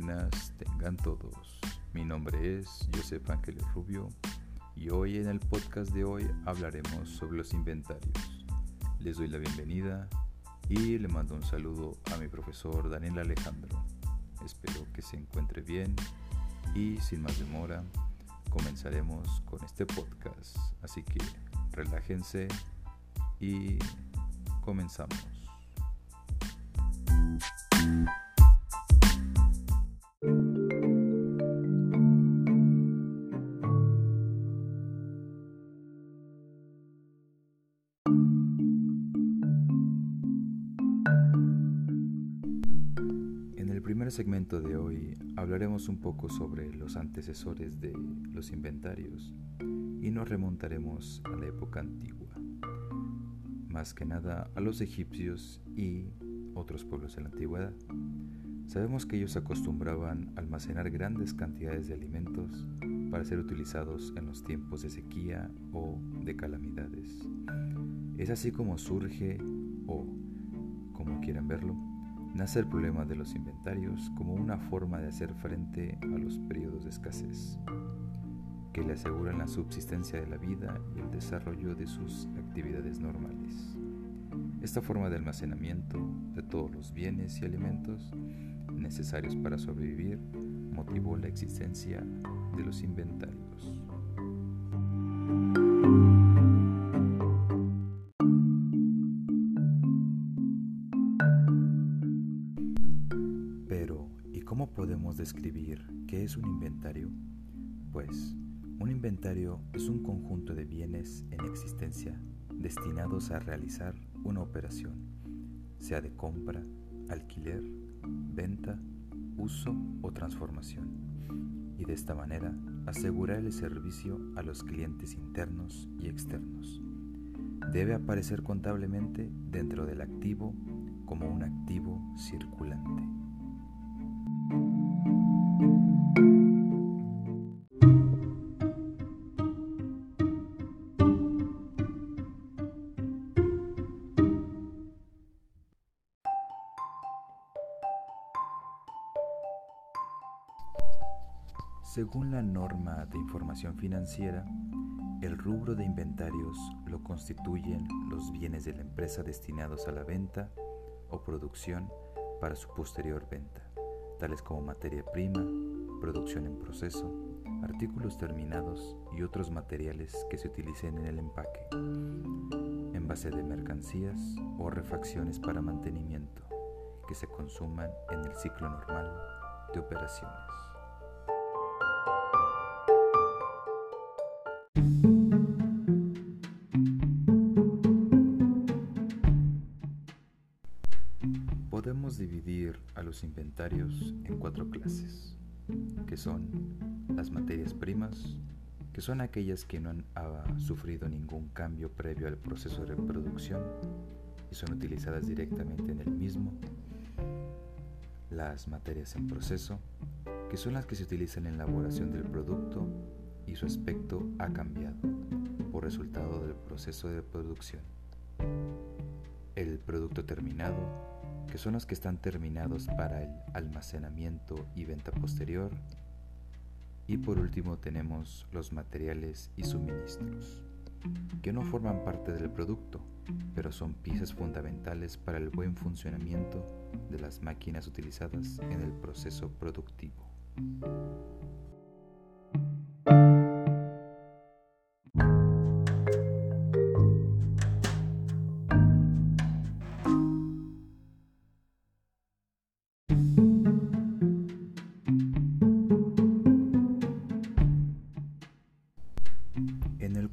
buenas tengan todos. Mi nombre es Josep Ángeles Rubio y hoy en el podcast de hoy hablaremos sobre los inventarios. Les doy la bienvenida y le mando un saludo a mi profesor Daniel Alejandro. Espero que se encuentre bien y sin más demora comenzaremos con este podcast. Así que relájense y comenzamos. Primer segmento de hoy hablaremos un poco sobre los antecesores de los inventarios y nos remontaremos a la época antigua, más que nada a los egipcios y otros pueblos de la antigüedad. Sabemos que ellos acostumbraban almacenar grandes cantidades de alimentos para ser utilizados en los tiempos de sequía o de calamidades. Es así como surge, o como quieran verlo, nace el problema de los inventarios como una forma de hacer frente a los periodos de escasez, que le aseguran la subsistencia de la vida y el desarrollo de sus actividades normales. Esta forma de almacenamiento de todos los bienes y alimentos necesarios para sobrevivir motivó la existencia de los inventarios. Podemos describir qué es un inventario? Pues, un inventario es un conjunto de bienes en existencia destinados a realizar una operación, sea de compra, alquiler, venta, uso o transformación, y de esta manera asegurar el servicio a los clientes internos y externos. Debe aparecer contablemente dentro del activo como un activo circulante. Según la norma de información financiera, el rubro de inventarios lo constituyen los bienes de la empresa destinados a la venta o producción para su posterior venta, tales como materia prima, producción en proceso, artículos terminados y otros materiales que se utilicen en el empaque, envase de mercancías o refacciones para mantenimiento que se consuman en el ciclo normal de operaciones. Podemos dividir a los inventarios en cuatro clases, que son las materias primas, que son aquellas que no han sufrido ningún cambio previo al proceso de producción y son utilizadas directamente en el mismo, las materias en proceso, que son las que se utilizan en la elaboración del producto y su aspecto ha cambiado por resultado del proceso de producción. El producto terminado, que son los que están terminados para el almacenamiento y venta posterior. Y por último tenemos los materiales y suministros, que no forman parte del producto, pero son piezas fundamentales para el buen funcionamiento de las máquinas utilizadas en el proceso productivo.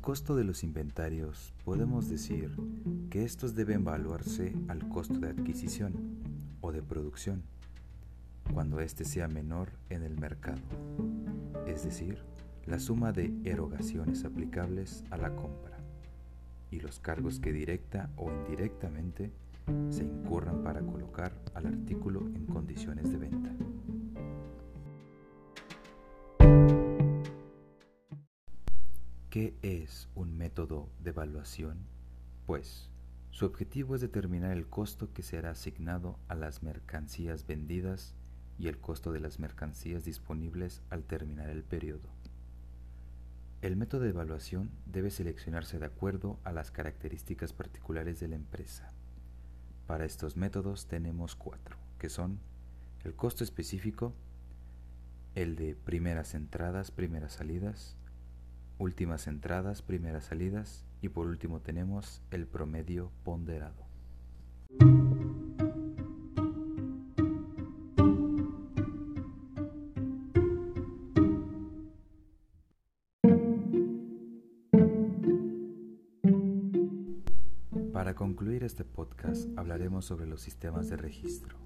Costo de los inventarios podemos decir que estos deben evaluarse al costo de adquisición o de producción, cuando éste sea menor en el mercado, es decir, la suma de erogaciones aplicables a la compra y los cargos que directa o indirectamente se incurran para colocar al artículo en condiciones de venta. ¿Qué es un método de evaluación? Pues su objetivo es determinar el costo que será asignado a las mercancías vendidas y el costo de las mercancías disponibles al terminar el periodo. El método de evaluación debe seleccionarse de acuerdo a las características particulares de la empresa. Para estos métodos tenemos cuatro, que son el costo específico, el de primeras entradas, primeras salidas, últimas entradas, primeras salidas y por último tenemos el promedio ponderado. Para concluir este podcast hablaremos sobre los sistemas de registro.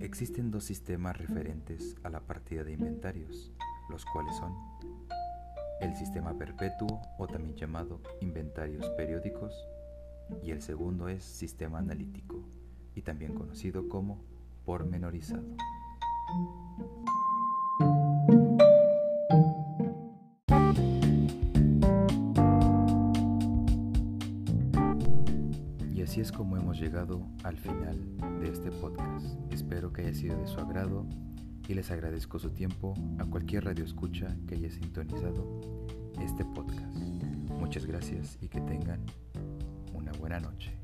Existen dos sistemas referentes a la partida de inventarios, los cuales son el sistema perpetuo o también llamado inventarios periódicos y el segundo es sistema analítico y también conocido como pormenorizado. así es como hemos llegado al final de este podcast. Espero que haya sido de su agrado y les agradezco su tiempo a cualquier radio escucha que haya sintonizado este podcast. Muchas gracias y que tengan una buena noche.